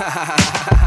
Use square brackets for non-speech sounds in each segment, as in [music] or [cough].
ha ha ha ha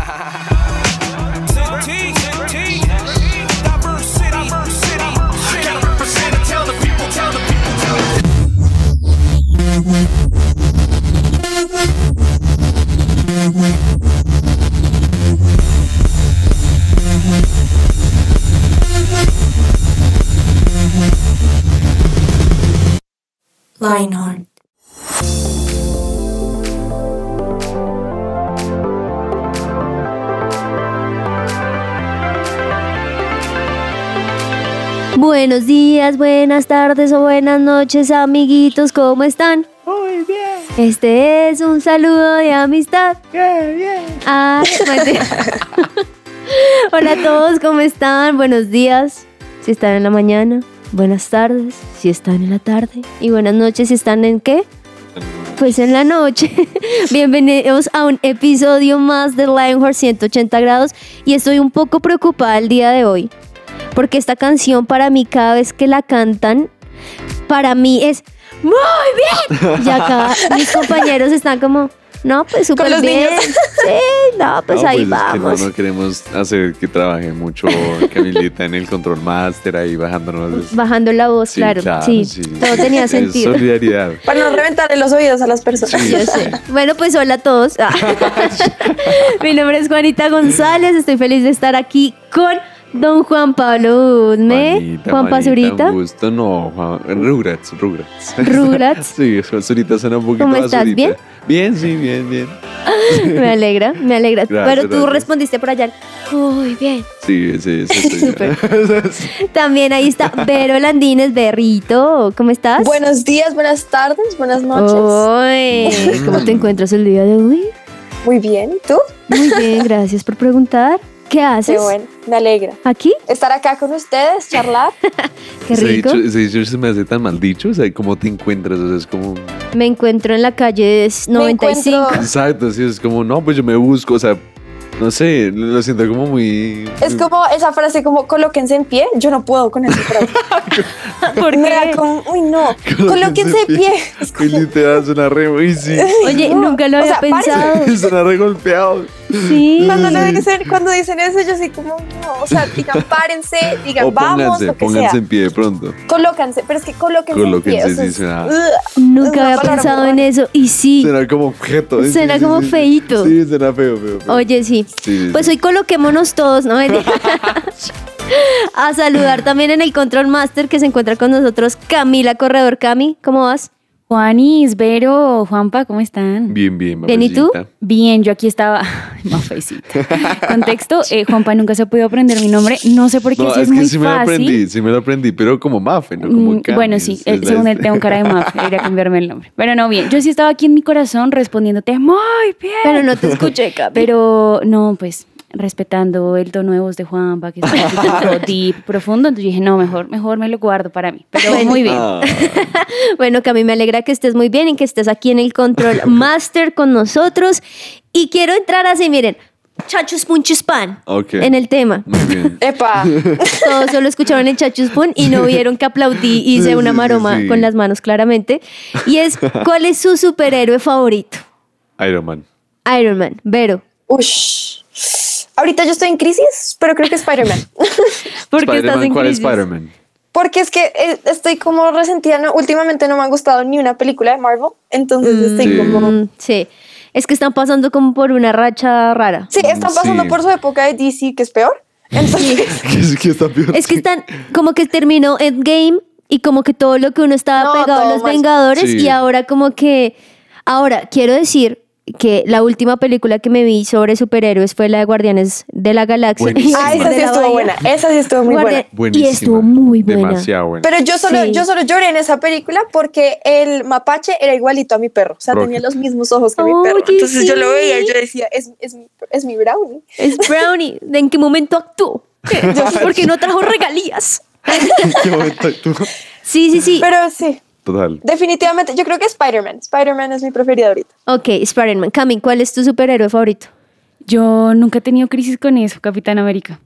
Buenos días, buenas tardes o buenas noches, amiguitos, ¿cómo están? Muy bien. Este es un saludo de amistad. Bien, [laughs] bien. Ah, [laughs] mentira. Hola a todos, ¿cómo están? Buenos días, si están en la mañana. Buenas tardes, si están en la tarde. Y buenas noches, si están en qué? Pues en la noche. [laughs] Bienvenidos a un episodio más de Lionheart 180 grados. Y estoy un poco preocupada el día de hoy. Porque esta canción para mí cada vez que la cantan, para mí es muy bien. Y acá [laughs] mis compañeros están como, no, pues súper bien. niños. Sí, no, [laughs] pues No, ahí pues vamos. Es que no, no queremos hacer que trabaje mucho Camilita en el control master ahí bajándonos. Bajando la voz, Sí, claro. claro, sí, sí. todo tenía Es sentido. solidaridad. [laughs] Para no reventarle los oídos a las personas. Sí, Yo sé. Bueno, pues hola a todos. Mi nombre es Juanita González. Estoy feliz de estar aquí con don Juan Pablo Udme. Juanita, Juan Pazurita. Gusto, no, Juan, Rugrats, Rugrats. Rugrats. [laughs] sí, Basurita suena un poquito ¿Cómo estás? ¿Bien? Bien, sí, bien, bien. [laughs] Me alegra, me alegra. Gracias, Pero tú gracias. respondiste por allá. Muy bien. Sí, sí, sí. [laughs] Súper. sí. También ahí está Vero Landines, Berrito. ¿Cómo estás? Buenos días, buenas tardes, buenas noches. Uy, ¿Cómo te encuentras el día de hoy? Muy bien, ¿y tú? Muy bien, gracias por preguntar. ¿Qué haces? Qué bueno, me alegra. ¿Aquí? Estar acá con ustedes, charlar. [laughs] Qué rico. dicho, ese dicho se me hace tan mal dicho, o sea, ¿cómo te encuentras? O sea, es como... Me encuentro en la calle Me 95. encuentro- Exacto, sí, es como, no, pues yo me busco, o sea, no sé, lo siento como muy... Es como esa frase como colóquense en pie. Yo no puedo con esa [laughs] frase. ¿Por Me qué? da como, uy no, colóquense en pie. Es Que como- literal suena re, uy, [laughs] sí. Oye, No, nunca lo o había sea, pensado. [laughs] suena re golpeado. Sí. Cuando, lo dicen, cuando dicen eso, yo soy como, no, o sea, digan párense, digan O vamos, pónganse, lo que pónganse sea. en pie de pronto. Colóquense, pero es que colóquense, Colóquense, en pie. o sea, sí, es- suena- ugh. Es Nunca una había palabra pensado muy en eso. Y sí. Suena como objeto. sí, Suena como sí. feíto. Sí, suena feo, feo, feo. Oye, sí. Sí, sí, Pues hoy coloquémonos todos, ¿no? [laughs] A saludar también en el Control Master que se encuentra con nosotros Camila Corredor. Cami, ¿cómo vas? Juanis, Vero, Juanpa, ¿cómo están? Bien, bien, Bien, ¿y tú? mamacita. Bien, yo aquí estaba. [laughs] Mafecita. Contexto: eh, Juanpa nunca se ha podido aprender mi nombre. No sé por qué, No, si es, es que muy sí me lo aprendí, sí me lo aprendí, pero como Mafe, ¿no? Como Mm, Cami, bueno, sí, es eh, según él tengo cara de Mafe, debería cambiarme el nombre. Pero no, bien. Yo sí estaba aquí en mi corazón respondiéndote muy bien. Pero no te escuché. Pero no, pues respetando el tono de voz de Juanpa, que es un poquito [laughs] deep, profundo. Entonces yo dije, no, mejor, mejor me lo guardo para mí. Pero Bueno. muy bien. Ah, [laughs] Bueno, Cami, me alegra que estés muy bien y que estés aquí en el Control [laughs] Master con nosotros. Y quiero entrar así, miren, chachus punchus pan ok. en el tema. Muy bien. Epa. Todos solo escucharon el chachuspun y no vieron que aplaudí y hice Sí, una maroma sí. con las manos claramente. Y es, ¿cuál es su superhéroe favorito? Iron Man. Iron Man, Vero. Ush. Ahorita yo estoy en crisis, pero creo que Spider-Man. [laughs] ¿Por qué estás en ¿Cuál es crisis? Spider-Man? Porque es que eh, estoy como resentida. ¿no? Últimamente no me han gustado ni una película de Marvel. Entonces estoy Sí. como. Mm, sí, es que están pasando como por una racha rara. Sí, están pasando Sí. por su época de DC, que es peor. [laughs] Entonces, ¿Qué es que está peor? Es que están como que terminó Endgame y como que todo lo que uno estaba No, pegado a los. Vengadores Sí. y ahora como que... Ahora, quiero decir que la última película que me vi sobre superhéroes fue la de Guardianes de la Galaxia. Ah, esa sí estuvo Bahía. buena. Esa sí estuvo muy Guardia- buena. Y estuvo muy buena. Demasiado buena. Pero yo solo, Sí. yo solo lloré en esa película porque el mapache era igualito a mi perro. O sea, Rocky. tenía los mismos ojos que mi perro. Entonces yo lo veía y yo decía, es, es, mi, es mi brownie. Es Brownie. ¿De ¿En qué momento actuó? [laughs] ¿Por qué no trajo regalías? [laughs] ¿En qué momento tú? Sí, sí, sí. Pero sí, Total. definitivamente, yo creo que Spider-Man. Spider-Man es mi preferido ahorita. Ok, Spider-Man. Cami, ¿cuál es tu superhéroe favorito? Yo nunca he tenido crisis con eso, Capitán América.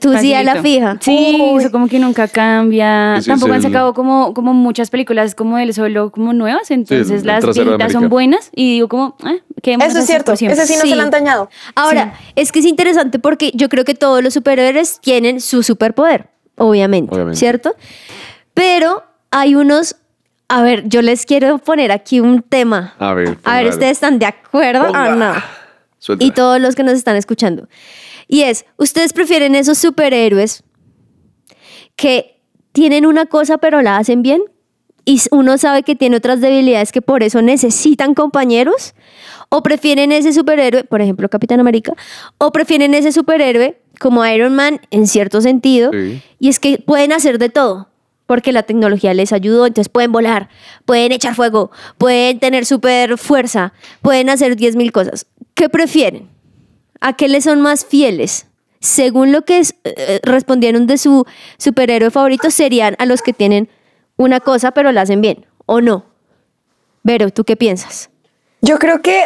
Tú sí a la Facilito. fija. Sí, Uy. eso como que nunca cambia. Tampoco es han el- sacado como, como muchas películas como él solo como nuevas, entonces el las viejitas son buenas y digo como, eh, Eso es cierto, ese sí no Sí. se lo han dañado. Ahora, es que es interesante porque yo creo que todos los superhéroes tienen su superpoder, obviamente, Obviamente. ¿cierto? Pero hay unos, a ver, yo les quiero poner aquí un tema. A ver, A ver, ponga. ¿ustedes están de acuerdo Ponga. o no? [laughs] Y todos los que nos están escuchando. Y es, ¿ustedes prefieren esos superhéroes que tienen una cosa pero la hacen bien? Y uno sabe que tiene otras debilidades que por eso necesitan compañeros. ¿O prefieren ese superhéroe, por ejemplo Capitán América? ¿O prefieren ese superhéroe como Iron Man en cierto sentido? Sí. Y es que pueden hacer de todo. Porque la tecnología les ayudó, entonces pueden volar, pueden echar fuego, pueden tener super fuerza, pueden hacer 10.000 cosas. ¿Qué prefieren? ¿A qué les son más fieles? Según lo que es- eh, respondieron de su superhéroe favorito, serían a los que tienen una cosa pero la hacen bien, ¿o no? Vero, ¿tú qué piensas? Yo creo que.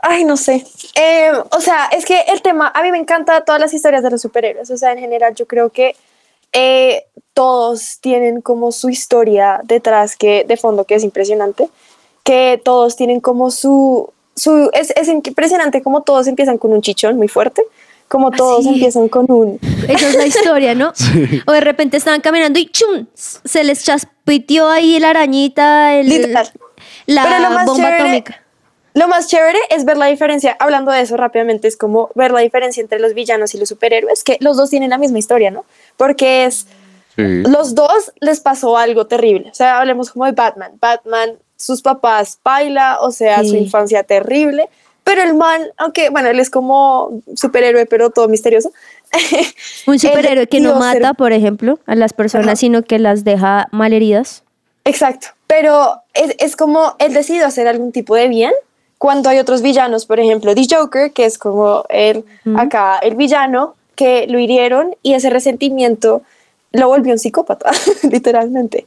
ay, no sé. Eh, o sea, es que el tema. A mí me encanta todas las historias de los superhéroes. O sea, en general, yo creo que eh, todos tienen como su historia detrás que de fondo que es impresionante. Que todos tienen como su. su es, es impresionante como todos empiezan con un chichón muy fuerte. Como todos sí. empiezan con un. Esa es la [laughs] historia, ¿no? O de repente estaban caminando y ¡chum! Se les chaspiteó ahí la arañita, el, Literal. la Pero lo más bomba chévere- atómica. Lo más chévere es ver la diferencia, hablando de eso rápidamente, es como ver la diferencia entre los villanos y los superhéroes, que los dos tienen la misma historia, ¿no? Porque es, Sí. los dos les pasó algo terrible. O sea, hablemos como de Batman. Batman, sus papás baila, o sea, su infancia terrible. Pero el man, aunque, bueno, él es como superhéroe, pero todo misterioso. Un [laughs] superhéroe que no ser- mata, por ejemplo, a las personas, Ajá. sino que las deja malheridas. Exacto, pero es, es como él decidió hacer algún tipo de bien cuando hay otros villanos, por ejemplo, The Joker, que es como el, acá el villano, que lo hirieron y ese resentimiento lo volvió un psicópata, [laughs] literalmente.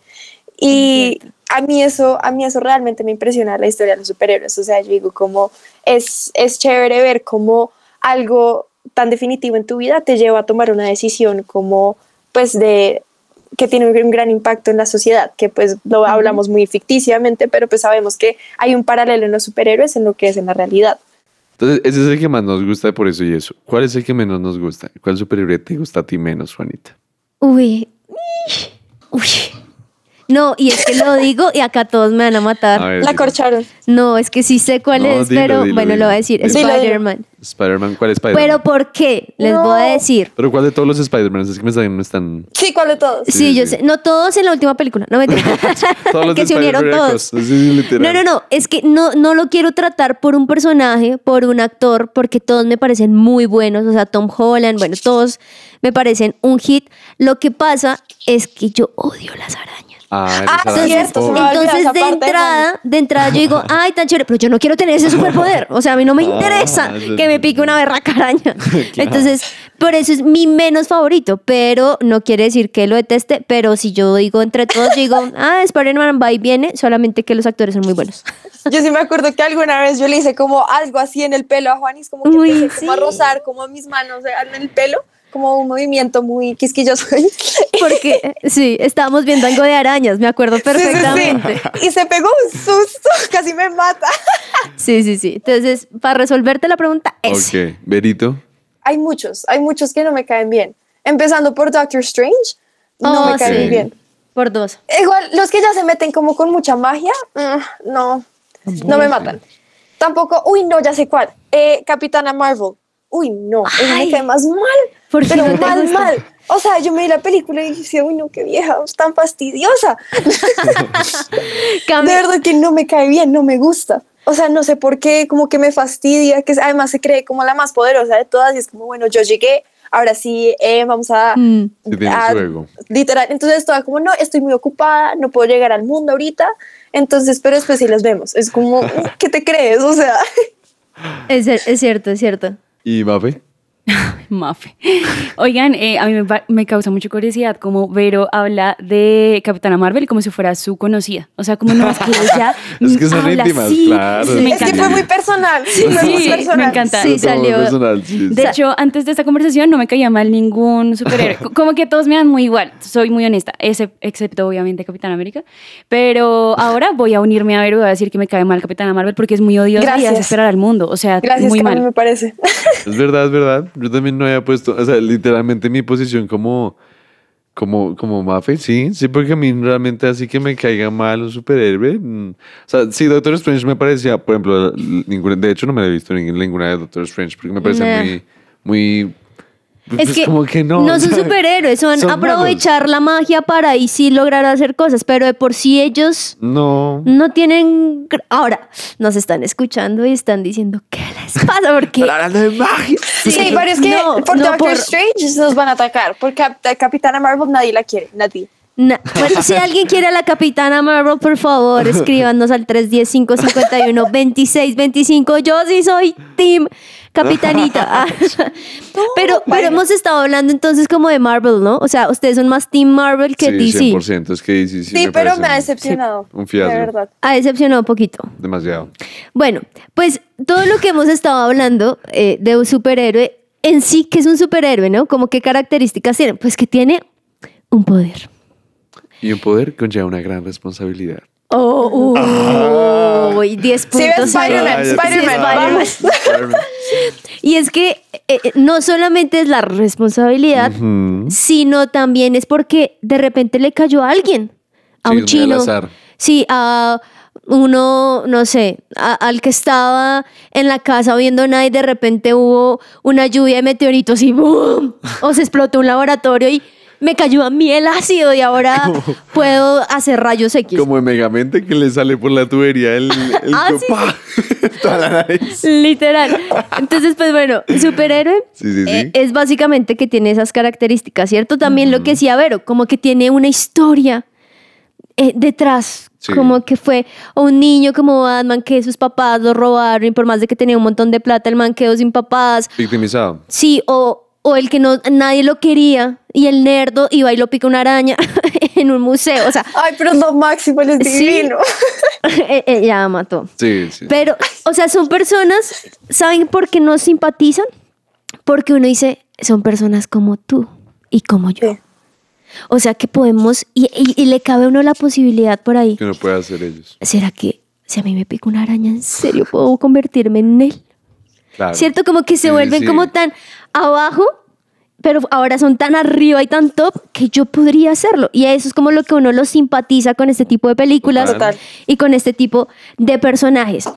Y a mí eso, a mí eso realmente me impresiona la historia de los superhéroes. O sea, yo digo como es, es chévere ver cómo algo tan definitivo en tu vida te lleva a tomar una decisión como pues de que tiene un gran impacto en la sociedad, que pues lo hablamos muy ficticiamente, pero pues sabemos que hay un paralelo en los superhéroes en lo que es en la realidad. Entonces, ese es el que más nos gusta por eso y eso. ¿Cuál es el que menos nos gusta? ¿Cuál superhéroe te gusta a ti menos, Juanita? Uy. Uy. No, y es que lo digo y acá todos me van a matar. A ver, La dilo. corcharon. No, es que sí sé cuál No, es, dilo, pero dilo, bueno, dilo. lo voy a decir. Dilo. Spider-Man. Spider-Man, ¿cuál es Spider-Man? Pero ¿por qué? Les No. voy a decir. Pero ¿cuál de todos los Spider-Man? Es que me están, no están... Sí, ¿cuál de todos? Sí, Sí, yo sí. sé. No todos en la última película. No me [laughs] Todos los [laughs] que se unieron Spider-Man todos. Sí, sí, literal. No, no, no. Es que no, no lo quiero tratar por un personaje, por un actor, porque todos me parecen muy buenos. O sea, Tom Holland, bueno, todos me parecen un hit. Lo que pasa es que yo odio las arañas. Ah, Ah, cierto, Entonces, de entrada, de entrada yo digo, [laughs] ay, tan chévere, pero yo no quiero tener ese superpoder. O sea, a mí no me Ah, interesa que me pique una berraca araña. [laughs] Entonces, por eso es mi menos favorito, pero no quiere decir que lo deteste, pero si yo digo entre todos, yo digo, [laughs] ah, Spider-Man va y viene, solamente que los actores son muy buenos. Yo sí me acuerdo que alguna vez yo le hice como algo así en el pelo a Juanis, como que Uy, como a rozar como mis manos en el pelo, como un movimiento muy quisquilloso. [laughs] Porque, sí, estábamos viendo algo de arañas, me acuerdo Sí, sí, sí. perfectamente. Y se pegó un susto, [laughs] casi me mata. Sí, sí, sí. Entonces, para resolverte la pregunta, es... Ok, Berito. Hay muchos, hay muchos que no me caen bien. Empezando por Doctor Strange, no Oh, me caen sí. bien. Por dos. Igual, los que ya se meten como con mucha magia, mm, no, no me matan. Tampoco, uy, no, ya sé cuál. Eh, Capitana Marvel. Uy, no, esa me cae más mal. ¿Por pero no mal, mal. O sea, yo me vi la película y dije, uy, no, qué vieja, tan fastidiosa. [laughs] De verdad que no me cae bien, no me gusta. O sea, no sé por qué, como que me fastidia, que además se cree como la más poderosa de todas y es como, bueno, yo llegué, ahora sí, eh, vamos a... Mm. A-. Literal, entonces estaba como, no, estoy muy ocupada, no puedo llegar al mundo ahorita, entonces, pero después sí las vemos. Es como, [laughs] ¿qué te crees? O sea, Es, es cierto, es cierto. ¿Y Mafe? [laughs] Mafe. Oigan, eh, a mí me, me causa mucha curiosidad como Vero habla de Capitana Marvel como si fuera su conocida. O sea, como no es que ella [laughs] Es que son habla íntimas, así. claro. Me es que fue muy personal. Sí, fue muy sí, personal. me encanta. Sí, salió- personal, sí, sí. De hecho, antes de esta conversación no me caía mal ningún superhéroe. [laughs] Co- Como que todos me dan muy igual, soy muy honesta, ese- excepto obviamente Capitán América. Pero ahora voy a unirme a Vero y voy a decir que me cae mal Capitana Marvel porque es muy odiosa y Gracias. hace esperar al mundo. O sea, Gracias, muy que a mí mal. me parece. Es verdad, es verdad. Yo también no había puesto, o sea, literalmente mi posición como, como, como Mafe, sí, sí, porque a mí realmente así que me caiga mal un superhéroe. mm, O sea, sí, Doctor Strange me parecía, por ejemplo, ninguna, de hecho no me la he visto ninguna, de Doctor Strange porque me parece Nah. muy, muy. Es pues, que, como que no. no son ¿sabes? superhéroes, son, Son aprovechar la magia para ahí sí lograr hacer cosas, pero de por sí ellos No. no tienen... Ahora, nos están escuchando y están diciendo, ¿qué les pasa? Porque... Pero hablando de magia. Sí, hay varios que no, por no, Doctor por- Strange nos van a atacar. Por Cap- Capitana Marvel nadie la quiere, nadie. Na- bueno, si [laughs] alguien quiere a la Capitana Marvel, por favor, escríbanos al 310-551-2625. Yo sí soy Team Capitanita. [laughs] Ah, [laughs] pero, pero hemos estado hablando entonces como de Marvel, ¿no? O sea, ustedes son más Team Marvel que Sí, DC. 100%. Es que DC sí, Sí, me pero me ha decepcionado. un fiasco. De verdad. Ha decepcionado un poquito. Demasiado. Bueno, pues todo lo que hemos estado hablando eh, de un superhéroe, en sí, que es un superhéroe, ¿no? Como qué características tiene. Pues que tiene un poder. Y un poder conlleva una gran responsabilidad. Oh, uy, 10 Sí, puntos. ves Spider-Man, Spider-Man, Sí. [laughs] Spider-Man. Y es que eh, eh, no solamente es la responsabilidad, Ujú. sino también es porque de repente le cayó a alguien, a Sí, un al chino. azar. Sí, a uno, no sé, a- al que estaba en la casa viendo nada y de repente hubo una lluvia de meteoritos y ¡boom! O se explotó un laboratorio y me cayó a mí el ácido y ahora [laughs] puedo hacer rayos X. Como en Megamente que le sale por la tubería el, el Ah, sí, ¡pah! [laughs] toda la nariz. Literal. Entonces, pues bueno, superhéroe Sí, eh, es básicamente que tiene esas características, ¿cierto? También lo que decía Vero, como que tiene una historia eh, detrás, Sí. como que fue un niño como Batman que sus papás lo robaron y por más de que tenía un montón de plata, el man quedó sin papás. Victimizado. Sí, o, o el que no nadie lo quería y el nerdo iba y lo pica una araña [laughs] en un museo, o sea, Ay, pero es lo máximo, él es Sí. divino. eh, [laughs] eh, ya mató. Sí, sí. Pero, o sea, son personas, ¿saben por qué no simpatizan? Porque uno dice, son personas como tú y como yo. Sí. O sea, que podemos, y, y- y le cabe a uno la posibilidad por ahí. Que no puede hacer ellos. ¿Será que si a mí me pica una araña, en serio puedo convertirme en él? Claro. ¿Cierto? Como que se Sí, vuelven sí. como tan abajo, pero ahora son tan arriba y tan top que yo podría hacerlo. Y eso es como lo que uno lo simpatiza con este tipo de películas Total. y con este tipo de personajes.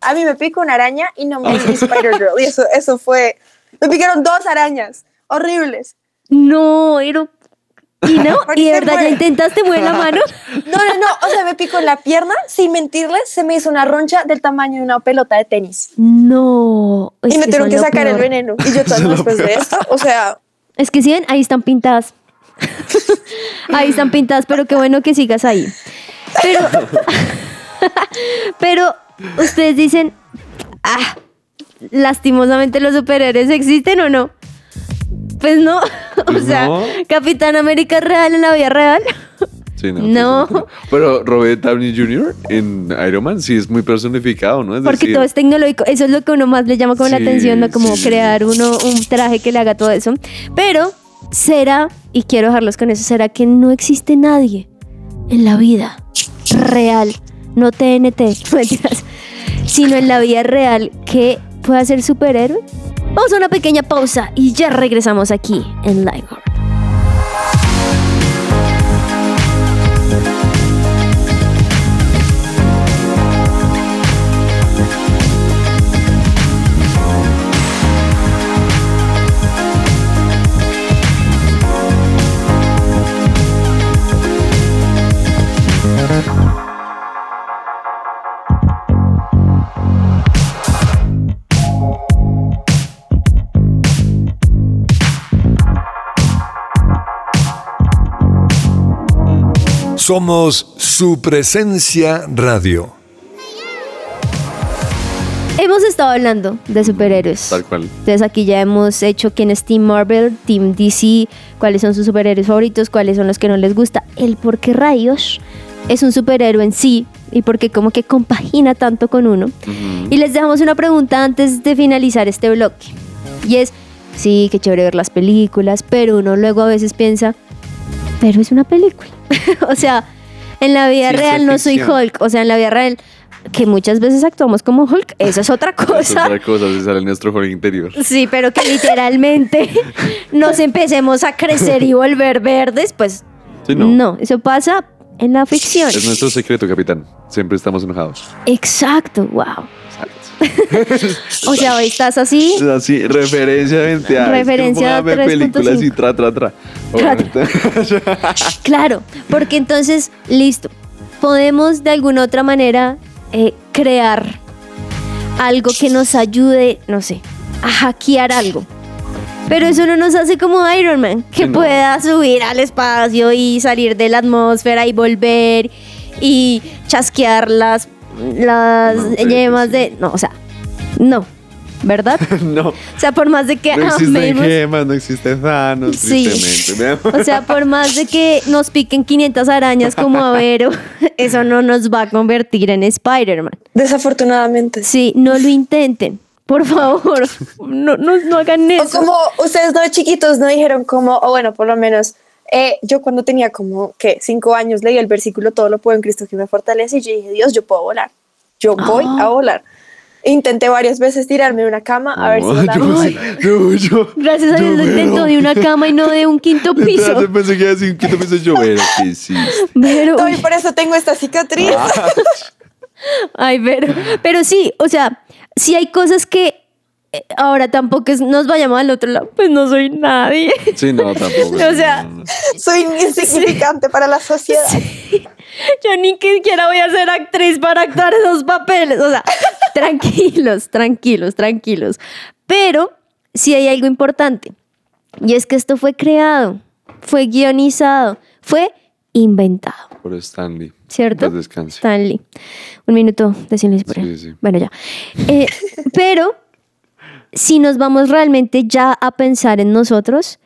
A mí me pica una araña y no me [laughs] Spider-Girl. Y eso, eso fue... Me picaron dos arañas. Horribles. No, pero... Y no, [laughs] y de verdad ya intentaste mover la mano. [laughs] No, no, no. O sea, me picó en la pierna. Sin mentirles, se me hizo una roncha del tamaño de una pelota de tenis. No. y me tuvieron que sacar el veneno. Y yo [laughs] todo después de esto, o sea... Es que si ven, ahí están pintadas. ahí están pintadas, pero qué bueno que sigas ahí. Pero, pero ustedes dicen, ah, lastimosamente los superhéroes existen o no. Pues no, [laughs] o Pues sea, no. Capitán América real en la vida real. Sí, no. [laughs] No. pues, Pero Robert Downey Jr. en Iron Man sí es muy personificado, ¿no? Es Porque decir, todo es tecnológico. Eso es lo que uno más le llama como la atención, ¿no? Como sí. crear uno un traje que le haga todo eso. Pero será, y quiero dejarlos con eso, será que no existe nadie en la vida real, no TNT, no [laughs] mentiras, sino en la vida real que pueda ser superhéroe. Vamos a una pequeña pausa y ya regresamos aquí en Lionheart. Somos su presencia radio. Hemos estado hablando de superhéroes. Tal cual. Entonces aquí ya hemos hecho quién es Team Marvel, Team DC, cuáles son sus superhéroes favoritos, cuáles son los que no les gusta, el por qué rayos es un superhéroe en sí y por qué como que compagina tanto con uno. Y les dejamos una pregunta antes de finalizar este bloque. Y es, sí, qué chévere ver las películas, pero uno luego a veces piensa, pero es una película. [laughs] o sea, en la vida real no soy. Hulk. O sea, en la vida real, que muchas veces actuamos como Hulk, eso es otra [laughs] Es cosa. otra cosa, se sale nuestro juego interior. Sí, pero que literalmente [laughs] nos empecemos a crecer y volver verdes, pues Sí, no. no, eso pasa en la ficción. Es nuestro secreto, capitán. Siempre estamos enojados. Exacto, wow. Exacto. [laughs] O sea, hoy estás así, [laughs] Así, referencia 20 años. Referencia 3.5. películas y tra, tra, tra. [laughs] Claro, porque entonces, listo, podemos de alguna otra manera eh, crear algo que nos ayude, no sé, a hackear algo. Pero eso no nos hace como Iron Man, que no. pueda subir al espacio y salir de la atmósfera y volver y chasquear las, las No, sí, yemas sí. de... No, o sea, no, ¿verdad? [laughs] no. O sea, por más de que No existen amemos... gemas, no existen Thanos, Sí. [laughs] O sea, por más de que nos piquen 500 arañas como a Vero, [laughs] eso no nos va a convertir en Spider-Man. Desafortunadamente. Sí, no lo intenten. Por favor, no, no, no hagan O eso. como ustedes no de chiquitos no dijeron como, o bueno, por lo menos eh, yo cuando tenía como que cinco años leí el versículo todo lo puedo en Cristo que me fortalece y yo dije, Dios, yo puedo volar. Yo voy Ah. a volar. Intenté varias veces tirarme de una cama a ver si yo, sí, yo, yo, Gracias a Dios lo intentó de una cama y no de un quinto piso. Yo pensé que iba a decir un quinto piso yo, pero que sí. Pero, No, y por eso tengo esta cicatriz. Ah. ay, pero, pero sí, o sea, si hay cosas que ahora tampoco es, nos vayamos al otro lado, pues no soy nadie. Sí, no, [laughs] tampoco. O sea, no, no. Soy insignificante para la sociedad. Yo ni siquiera voy a ser actriz para actuar esos papeles. O sea, [laughs] tranquilos, tranquilos, tranquilos. Pero sí hay algo importante. Y es que esto fue creado, fue guionizado, fue inventado. Por Stanley. ¿Cierto? Stanley. Un minuto de silencio por Sí, él. sí. Bueno, ya. Eh, pero si nos vamos realmente ya a pensar en nosotros,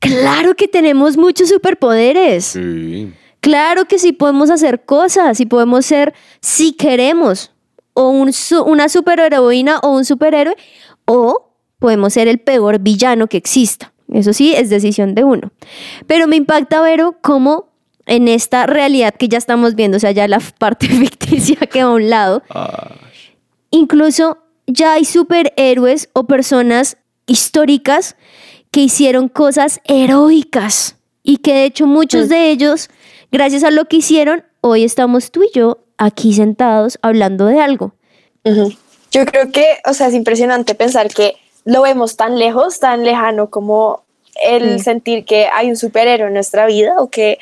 claro que tenemos muchos superpoderes. Sí. Claro que sí podemos hacer cosas y podemos ser, si queremos, o un una superheroína o un superhéroe, o podemos ser el peor villano que exista. Eso sí, es decisión de uno. Pero me impacta ver cómo en esta realidad que ya estamos viendo, o sea, ya la [laughs] parte ficticia que a un lado, Ah, incluso ya hay superhéroes o personas históricas que hicieron cosas heroicas y que de hecho muchos de ellos, gracias a lo que hicieron, hoy estamos tú y yo aquí sentados hablando de algo. Yo creo que, o sea, es impresionante pensar que lo vemos tan lejos, tan lejano como el sentir que hay un superhéroe en nuestra vida o que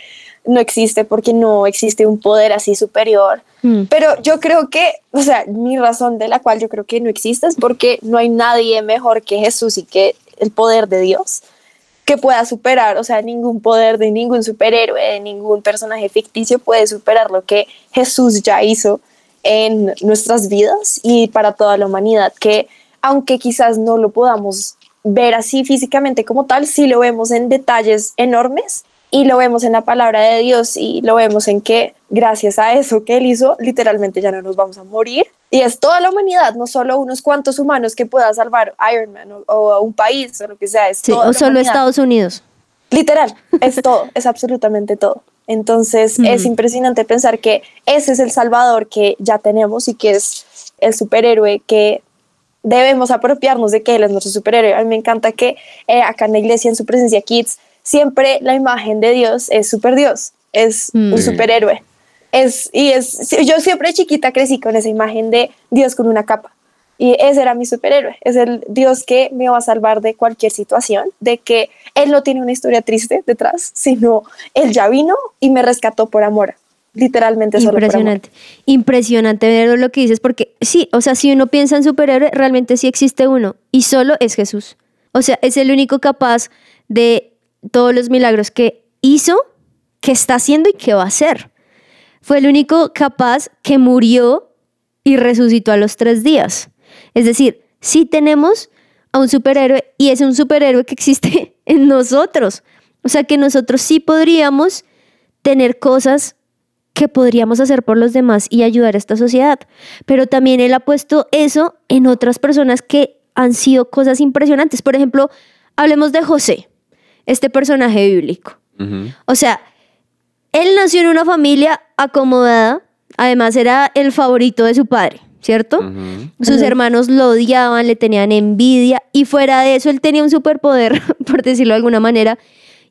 no existe porque no existe un poder así superior. Mm. Pero yo creo que, o sea, mi razón de la cual yo creo que no existe es porque no hay nadie mejor que Jesús y que el poder de Dios que pueda superar, o sea, ningún poder de ningún superhéroe, de ningún personaje ficticio puede superar lo que Jesús ya hizo en nuestras vidas y para toda la humanidad, que aunque quizás no lo podamos ver así físicamente como tal, sí lo vemos en detalles enormes y lo vemos en la palabra de Dios y lo vemos en que gracias a eso que Él hizo, literalmente ya no nos vamos a morir. Y es toda la humanidad, no solo unos cuantos humanos que pueda salvar Iron Man o, o a un país o lo que sea. Es Sí, toda o solo humanidad. Estados Unidos. Literal, es [laughs] todo, es absolutamente todo. Entonces es Mm. impresionante pensar que ese es el Salvador que ya tenemos y que es el superhéroe que debemos apropiarnos de que él es nuestro superhéroe. A mí me encanta que eh, acá en la iglesia, en su presencia Kids, siempre la imagen de Dios es super Dios, es Mm. un superhéroe. Es, y es, yo siempre chiquita crecí con esa imagen de Dios con una capa. Y ese era mi superhéroe. Es el Dios que me va a salvar de cualquier situación, de que Él no tiene una historia triste detrás, sino Él ya vino y me rescató por amor. Literalmente solo por amor. Impresionante. Impresionante ver lo que dices, porque sí, o sea, si uno piensa en superhéroe, realmente sí existe uno, y solo es Jesús. O sea, es el único capaz de todos los milagros que hizo, que está haciendo y que va a hacer. Fue el único capaz que murió y resucitó a los tres días. Es decir, sí tenemos a un superhéroe y es un superhéroe que existe [laughs] en nosotros. O sea que nosotros sí podríamos tener cosas que podríamos hacer por los demás y ayudar a esta sociedad. Pero también él ha puesto eso en otras personas que han sido cosas impresionantes. Por ejemplo, hablemos de José, este personaje bíblico. O sea, él nació en una familia acomodada, además era el favorito de su padre, ¿cierto? Sus hermanos lo odiaban, le tenían envidia y fuera de eso él tenía un superpoder, [laughs] por decirlo de alguna manera,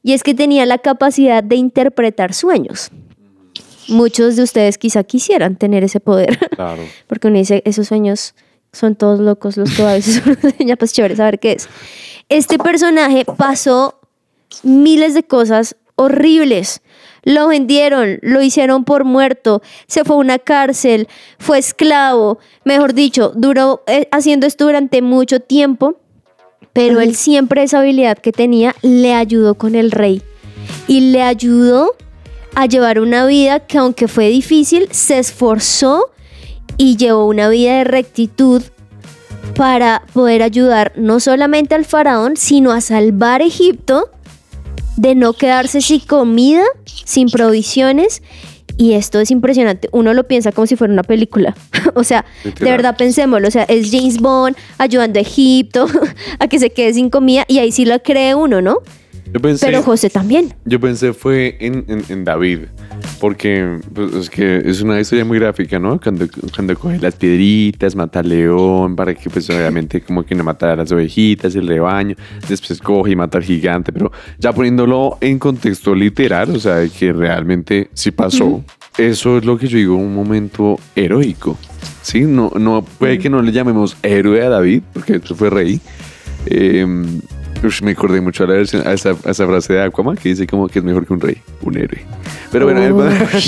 y es que tenía la capacidad de interpretar sueños. Muchos de ustedes quizá quisieran tener ese poder. [laughs] Claro. Porque uno dice, esos sueños son todos locos los que a veces [laughs] uno pues chévere saber qué es. Este personaje pasó miles de cosas horribles. Lo vendieron, lo hicieron por muerto, se fue a una cárcel, fue esclavo, mejor dicho, duró eh, haciendo esto durante mucho tiempo, pero él siempre esa habilidad que tenía le ayudó con el rey y le ayudó a llevar una vida que aunque fue difícil, se esforzó y llevó una vida de rectitud para poder ayudar no solamente al faraón, sino a salvar Egipto de no quedarse sin comida, sin provisiones. Y esto es impresionante. Uno lo piensa como si fuera una película. [laughs] o sea, de verdad pensémoslo. O sea, es James Bond ayudando a Egipto [laughs] a que se quede sin comida y ahí sí lo cree uno, ¿no? Yo pensé, Pero José también. yo pensé fue en, en- en David, porque pues, es que es una historia muy gráfica, ¿no? Cuando, cuando coge las piedritas, mata al león, para que pues obviamente como que no matara a las ovejitas, el rebaño, después coge y mata al gigante, pero ya poniéndolo en contexto literal, o sea, que realmente sí pasó, eso es lo que yo digo, un momento heroico, ¿sí? No, no, puede que no le llamemos héroe a David, porque eso fue rey, Eh, ush, me acordé mucho a, la versión- a, esa, a esa frase de Aquaman que dice como que es mejor que un rey, un héroe. Pero bueno,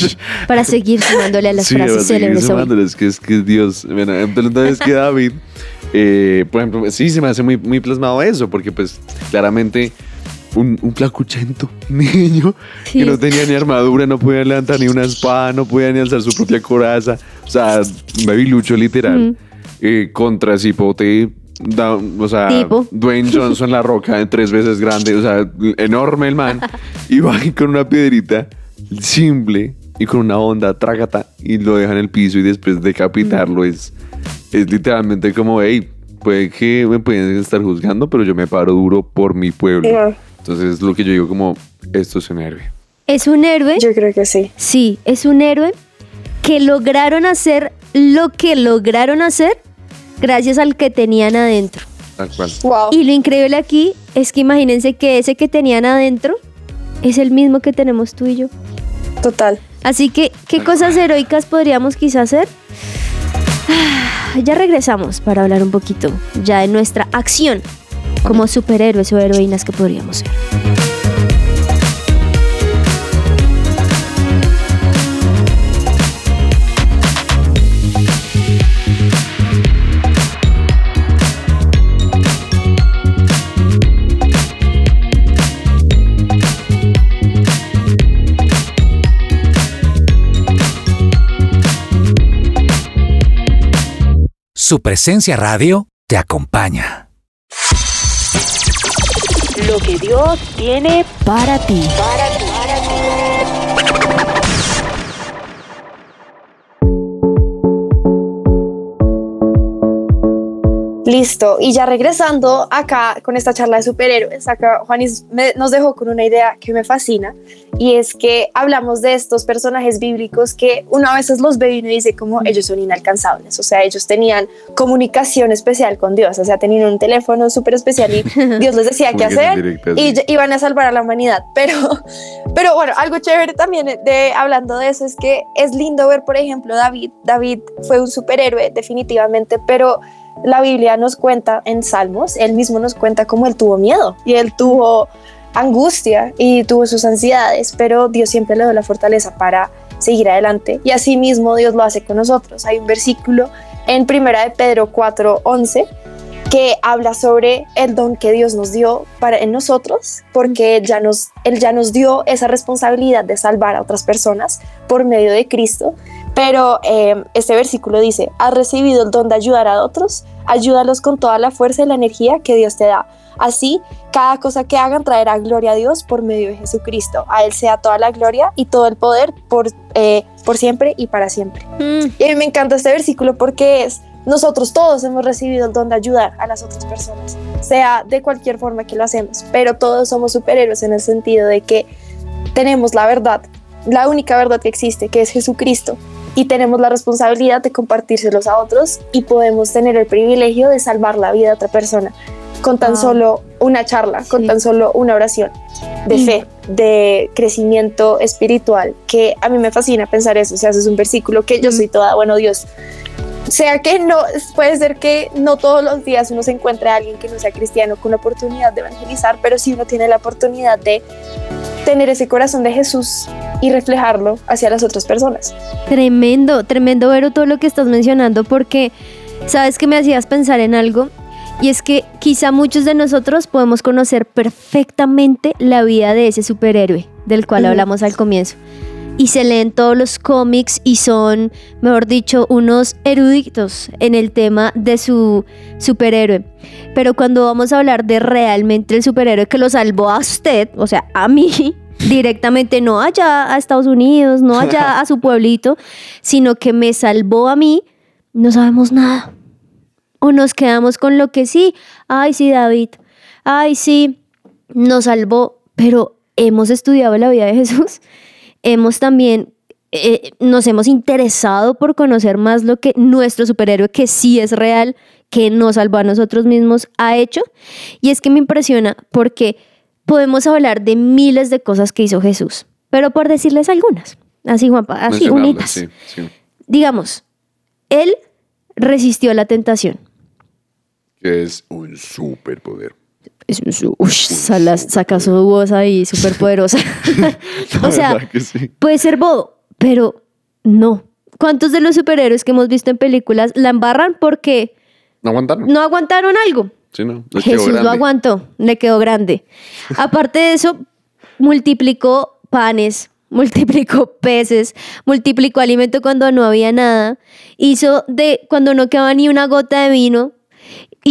[laughs] para seguir sumándole a las sí, frases célebres sumándoles, que es que Dios. Bueno, entonces que David, eh, por ejemplo, sí se me hace muy, muy plasmado eso, porque pues claramente un, un flacuchento niño Sí. que no tenía ni armadura, no podía levantar ni una espada, no podía ni alzar su propia coraza. O sea, babilucho literal. eh, contra Cipote, da- o sea, Tipo. Dwayne Johnson, la roca, tres veces grande, o sea, enorme el man. y va con una piedrita simple y con una onda, trágata, y lo deja en el piso y después decapitarlo es, es literalmente como, hey, puede que me pueden estar juzgando, pero yo me paro duro por mi pueblo. Ya. Entonces lo que yo digo como, esto es un héroe. Es un héroe, Yo creo que sí. sí, es un héroe que lograron hacer lo que lograron hacer gracias al que tenían adentro. Tal cual. Wow. Y lo increíble aquí es que imagínense que ese que tenían adentro es el mismo que tenemos tú y yo. Total. Así que, ¿qué cosas heroicas podríamos quizás hacer? Ah, Ya regresamos para hablar un poquito ya de nuestra acción como superhéroes o heroínas que podríamos ser. Su presencia radio te acompaña. Lo que Dios tiene para ti. Listo. Y ya regresando acá con esta charla de superhéroes, acá Juanis me- nos dejó con una idea que me fascina y es que hablamos de estos personajes bíblicos que uno a veces los ve y uno dice como ellos son inalcanzables, o sea, ellos tenían comunicación especial con Dios, o sea, tenían un teléfono súper especial y [laughs] Dios les decía qué hacer directa, y sí. y- iban a salvar a la humanidad. Pero, pero bueno, algo chévere también de hablando de eso es que es lindo ver, por ejemplo, David. David fue un superhéroe definitivamente, pero la Biblia nos cuenta en Salmos, él mismo nos cuenta cómo él tuvo miedo y él tuvo angustia y tuvo sus ansiedades, pero Dios siempre le dio la fortaleza para seguir adelante y así mismo Dios lo hace con nosotros. Hay un versículo en Primera de Pedro 4:11 que habla sobre el don que Dios nos dio para en nosotros, porque ya nos, Él ya nos dio esa responsabilidad de salvar a otras personas por medio de Cristo. Pero eh, este versículo dice, has recibido el don de ayudar a otros, Ayúdalos con toda la fuerza y la energía que Dios te da. Así, cada cosa que hagan traerá gloria a Dios por medio de Jesucristo. A Él sea toda la gloria y todo el poder por, eh, por siempre y para siempre. Mm, Y a mí me encanta este versículo porque es, nosotros todos hemos recibido el don de ayudar a las otras personas, sea de cualquier forma que lo hacemos, pero todos somos superhéroes en el sentido de que tenemos la verdad, la única verdad que existe, que es Jesucristo, y tenemos la responsabilidad de compartírselos a otros y podemos tener el privilegio de salvar la vida de otra persona con tan Wow. solo una charla, con tan solo una oración de fe, de crecimiento espiritual, que a mí me fascina pensar eso, o sea, eso es un versículo que yo Mm. soy toda, bueno, Dios, sea que no, puede ser que no todos los días uno se encuentre a alguien que no sea cristiano con la oportunidad de evangelizar, pero sí uno tiene la oportunidad de tener ese corazón de Jesús y reflejarlo hacia las otras personas. Tremendo, tremendo ver todo lo que estás mencionando porque sabes que me hacías pensar en algo y es que quizá muchos de nosotros podemos conocer perfectamente la vida de ese superhéroe del cual hablamos al comienzo. Y se leen todos los cómics y son, mejor dicho, unos eruditos en el tema de su superhéroe. Pero cuando vamos a hablar de realmente el superhéroe que lo salvó a usted, o sea, a mí, [laughs] directamente, no allá a Estados Unidos, no allá a su pueblito, sino que me salvó a mí, no sabemos nada. O nos quedamos con lo que sí, ay sí David, ay sí, nos salvó, pero hemos estudiado la vida de Jesús, hemos también, eh, nos hemos interesado por conocer más lo que nuestro superhéroe, que sí es real, que nos salvó a nosotros mismos, ha hecho. Y es que me impresiona porque podemos hablar de miles de cosas que hizo Jesús, pero por decirles algunas, así Juanpa, así unitas sí, sí. digamos, él resistió la tentación. Que es un superpoder. Es un su- ush, sala- saca su voz ahí [laughs] súper poderosa. [laughs] [laughs] O sea, sí. puede ser bobo, pero no. ¿Cuántos de los superhéroes que hemos visto en películas la embarran porque No aguantaron. no aguantaron algo? Sí, no. Jesús lo aguantó, le quedó grande. Aparte de eso, multiplicó panes, multiplicó peces, multiplicó alimento cuando no había nada, hizo de cuando no quedaba ni una gota de vino,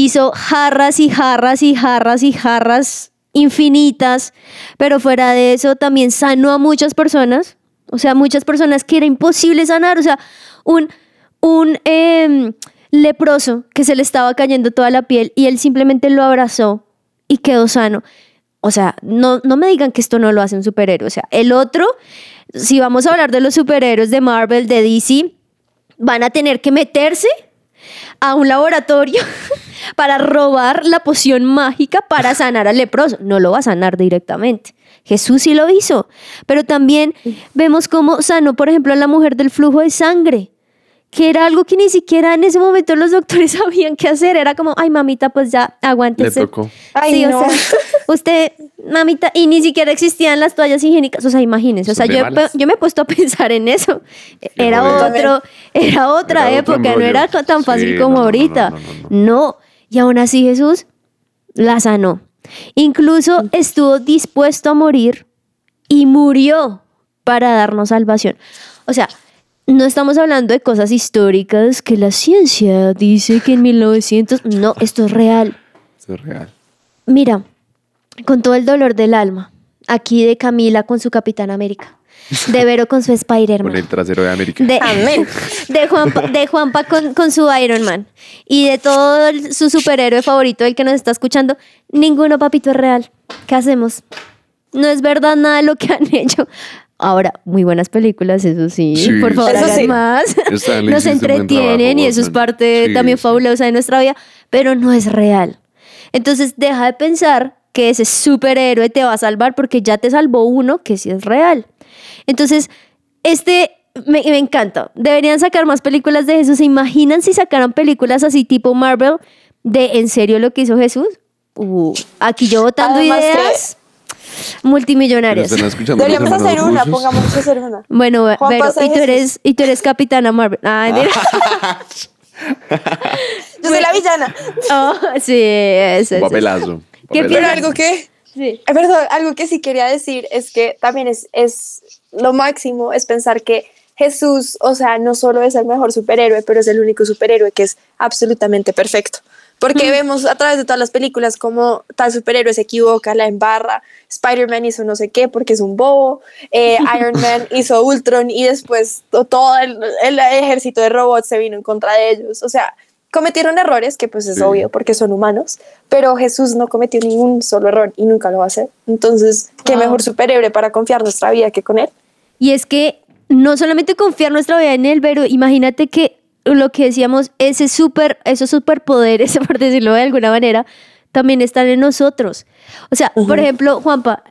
hizo jarras y jarras y jarras y jarras infinitas, pero fuera de eso también sanó a muchas personas, o sea, muchas personas que era imposible sanar, o sea, un, un em, leproso que se le estaba cayendo toda la piel y él simplemente lo abrazó y quedó sano. O sea, no, no me digan que esto no lo hace un superhéroe. O sea, el otro, si vamos a hablar de los superhéroes de Marvel, de DC, van a tener que meterse a un laboratorio [laughs] para robar la poción mágica para sanar al leproso. No lo va a sanar directamente. Jesús sí lo hizo. Pero también vemos cómo sanó, por ejemplo, a la mujer del flujo de sangre, que era algo que ni siquiera en ese momento los doctores [laughs] sabían qué hacer. Era como, ay, mamita, pues ya, Le aguántese. tocó. Ay, sí, no. o sea, [laughs] usted, mamita, y ni siquiera existían las toallas higiénicas, o sea, imagínense, o sea, yo, yo me he puesto a [laughs] pensar en eso. Era otro, era otra Era otro época, no era tan fácil Sí, como no, no, no, ahorita. no, no, no. No, y aún así Jesús la sanó. Incluso estuvo dispuesto a morir y murió para darnos salvación. O sea, no estamos hablando de cosas históricas que la ciencia dice que en 1900, no, esto es real. Eso es real. Mira, con todo el dolor del alma, aquí de Camila con su Capitán América, de Vero con su Con Spider-Man, el trasero de América. de, Amén. de Juanpa, de Juanpa con, con su Iron Man y de todo el- su superhéroe favorito, el que nos está escuchando, ninguno papito es real. ¿Qué hacemos? No es verdad nada de lo que han [laughs] hecho. Ahora, muy buenas películas, eso sí. Sí, Por favor, Eso hagan sí. más. Nos entretienen y eso es parte Sí, también sí. fabulosa de nuestra vida, pero no es real. Entonces, deja de pensar que ese superhéroe te va a salvar porque ya te salvó uno que sí es real. Entonces, este me, me encanta. Deberían sacar más películas de Jesús. ¿Se imaginan si sacaran películas así tipo Marvel de en serio lo que hizo Jesús? Uh, aquí yo votando Además que- ideas Pero multimillonarias. Deberíamos hacer una, pongámonos a hacer una. Bueno, Juan pero, pasa y tú eres y tú eres Capitana Marvel. Ay, mira. [laughs] [laughs] Yo soy la villana. Oh, sí, eso, papelazo. ¿Qué. Pero algo que, Sí. eh, perdón, algo que sí quería decir es que también es, es lo máximo, es pensar que Jesús, o sea, no solo es el mejor superhéroe, pero es el único superhéroe que es absolutamente perfecto. Porque vemos a través de todas las películas como tal superhéroe se equivoca, la embarra, Spider-Man hizo no sé qué porque es un bobo, eh, [laughs] Iron Man hizo Ultron y después to- todo el, el ejército de robots se vino en contra de ellos. O sea, cometieron errores, que pues es Sí. obvio porque son humanos, pero Jesús no cometió ningún solo error y nunca lo va a hacer. Entonces, qué Wow. mejor superhéroe para confiar nuestra vida que con él. Y es que no solamente confiar nuestra vida en él, pero imagínate que lo que decíamos, ese super, esos superpoderes, [laughs] por decirlo de alguna manera, también están en nosotros. O sea, por ejemplo, Juanpa,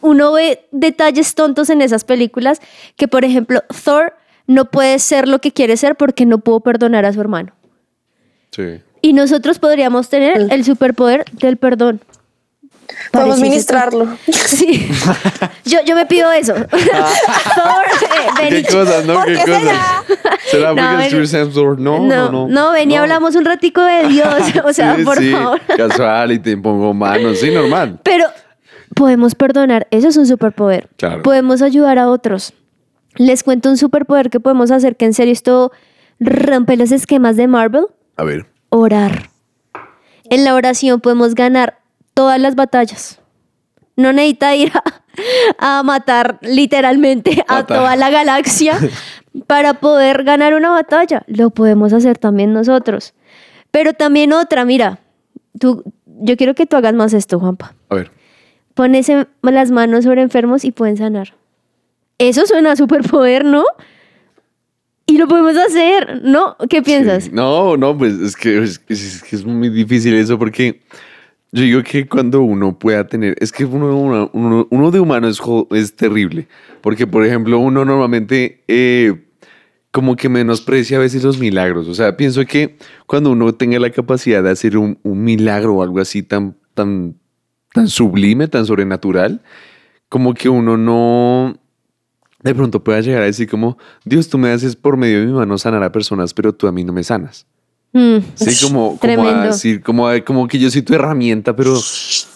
uno ve detalles tontos en esas películas que, por ejemplo, Thor no puede ser lo que quiere ser porque no pudo perdonar a su hermano. Sí. Y nosotros podríamos tener el superpoder del perdón. Podemos ministrarlo. Sí. [laughs] Yo, yo me pido eso. [laughs] Thor, eh, ¿Qué cosas, no? ¿Por ¿Qué cosas? será? ¿Será No, porque? No, no, no. no, ven y hablamos un ratico de Dios. [laughs] O sea, por favor. Casual y te pongo manos. Sí, normal. Pero podemos perdonar. Eso es un superpoder. Claro. Podemos ayudar a otros. Les cuento un superpoder que podemos hacer que en serio esto rompe los esquemas de Marvel. A ver. Orar. En la oración podemos ganar todas las batallas. No necesita ir a, a matar literalmente a Matar. toda la galaxia [laughs] para poder ganar una batalla. Lo podemos hacer también nosotros. Pero también otra, mira, tú, yo quiero que tú hagas más esto, Juanpa. A ver. Pones las manos sobre enfermos y pueden sanar. Eso suena a superpoder, ¿no? Y lo podemos hacer, ¿no? ¿Qué piensas? Sí. No, no, pues es que es, es que es muy difícil eso porque yo digo que cuando uno pueda tener, es que uno, uno, uno- de humano es terrible, porque por ejemplo uno normalmente eh, como que menosprecia a veces los milagros, o sea, pienso que cuando uno tenga la capacidad de hacer un, un milagro o algo así tan, tan, tan sublime, tan sobrenatural, como que uno no de pronto pueda llegar a decir como, Dios, tú me haces por medio de mi mano sanar a personas, pero tú a mí no me sanas. Mm, Sí, como, como a decir, como, a- como que yo soy tu herramienta, pero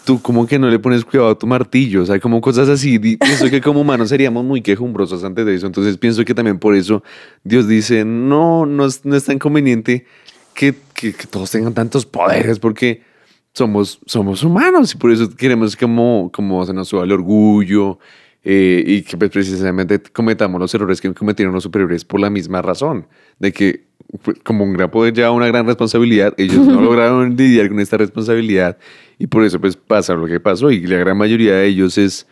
tú como que no le pones cuidado a tu martillo, o sea, como cosas así. Pienso que como humanos seríamos muy quejumbrosos antes de eso, entonces pienso que también por eso Dios dice, no, no es, no es tan conveniente que, que- que todos tengan tantos poderes, porque somos, somos humanos y por eso queremos como, como se nos suba el orgullo eh, y que pues, precisamente cometamos los errores que cometieron los superiores por la misma razón, de que como un gran poder lleva una gran responsabilidad, ellos no [laughs] lograron lidiar con esta responsabilidad y por eso pues pasa lo que pasó y la gran mayoría de ellos es,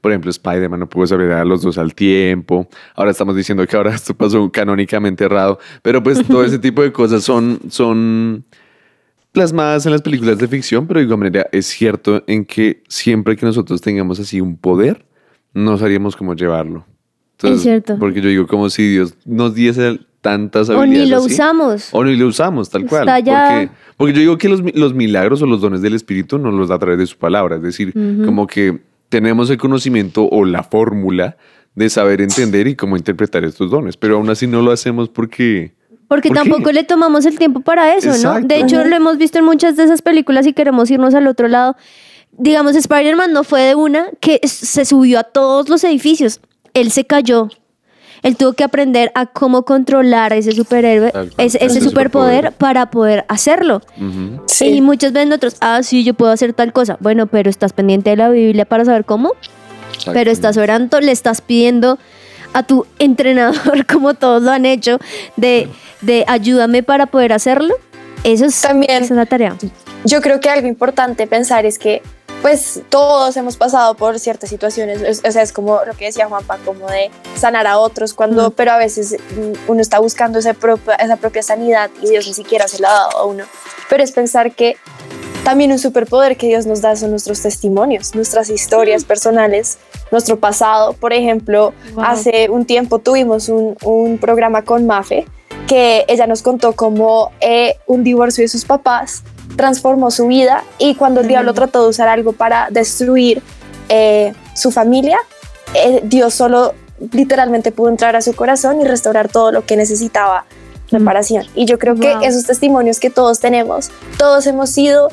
por ejemplo, Spider-Man no pudo saber a los dos al tiempo, ahora estamos diciendo que ahora [laughs] esto pasó canónicamente errado, pero pues todo ese [laughs] tipo de cosas son... son plasmadas en las películas de ficción, pero de igual manera es cierto en que siempre que nosotros tengamos así un poder, no sabríamos cómo llevarlo. Es cierto. Porque yo digo, como si Dios nos diese tantas O habilidades. ni lo así, usamos. O ni lo usamos, tal cual. Porque, porque yo digo que los, los milagros o los dones del Espíritu nos los da a través de su palabra. Es decir, como que tenemos el conocimiento o la fórmula de saber entender y cómo interpretar estos dones. Pero aún así no lo hacemos porque... Porque ¿Por qué? tampoco le tomamos el tiempo para eso, ¿no? Exacto. De hecho, lo hemos visto en muchas de esas películas y queremos irnos al otro lado. Digamos, Spider-Man no fue de una que se subió a todos los edificios. Él se cayó. Él tuvo que aprender a cómo controlar ese superhéroe, cual, ese, ese ese superpoder superpoder. para poder hacerlo. Y Sí. muchos ven otros, ah, sí, yo puedo hacer tal cosa. Bueno, pero estás pendiente de la Biblia para saber cómo. Pero estás orando, le estás pidiendo a tu [laughs] entrenador, como todos lo han hecho, de, de ayúdame para poder hacerlo. Eso es, También. esa es la tarea. Yo creo que algo importante pensar es que pues todos hemos pasado por ciertas situaciones, es- o sea, es como lo que decía Juanpa, como de sanar a otros, cuando, Mm. pero a veces mm, uno está buscando esa propia, esa propia sanidad y Dios ni siquiera se la ha dado a uno. Pero es pensar que también un superpoder que Dios nos da son nuestros testimonios, nuestras historias personales, nuestro pasado. Por ejemplo, Wow. hace un tiempo tuvimos un, un programa con Mafe que ella nos contó cómo eh, un divorcio de sus papás transformó su vida y cuando el diablo trató de usar algo para destruir eh, su familia, eh, Dios solo literalmente pudo entrar a su corazón y restaurar todo lo que necesitaba reparación. Y yo creo Wow. que esos testimonios que todos tenemos, todos hemos sido,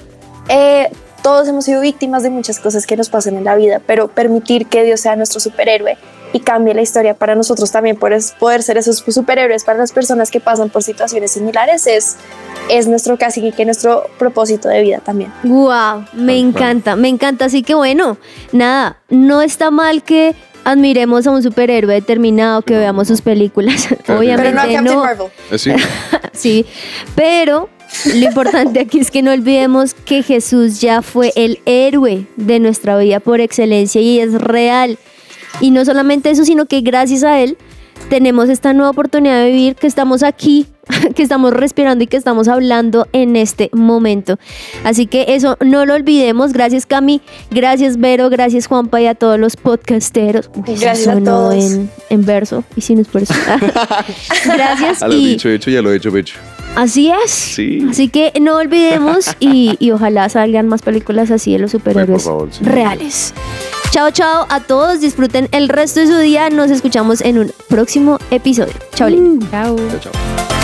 eh, todos hemos sido víctimas de muchas cosas que nos pasan en la vida, pero permitir que Dios sea nuestro superhéroe y cambie la historia para nosotros también por poder ser esos superhéroes para las personas que pasan por situaciones similares es, es nuestro casi que nuestro propósito de vida también. Wow, me encanta, me encanta. Así que bueno, nada, no está mal que admiremos a un superhéroe determinado, que veamos sus películas. [laughs] Claro. Obviamente Pero no a Captain no. Marvel. Así. [laughs] Sí, pero lo importante aquí es que no olvidemos que Jesús ya fue el héroe de nuestra vida por excelencia y es real. Y no solamente eso, sino que gracias a él tenemos esta nueva oportunidad de vivir, que estamos aquí, [laughs] que estamos respirando y que estamos hablando en este momento. Así que eso no lo olvidemos. Gracias Cami, gracias Vero, gracias Juanpa y a todos los podcasteros. Uy, Gracias a todos. En, en verso y si no es por eso. gracias A lo y dicho, hecho, ya lo he hecho, hecho. Así es. Sí. Así que no olvidemos [laughs] y, y ojalá salgan más películas así de los superhéroes favor, sí. reales. Chao, chao a todos. Disfruten el resto de su día. Nos escuchamos en un próximo episodio. Chao, Lin. Chao. Chao, chao.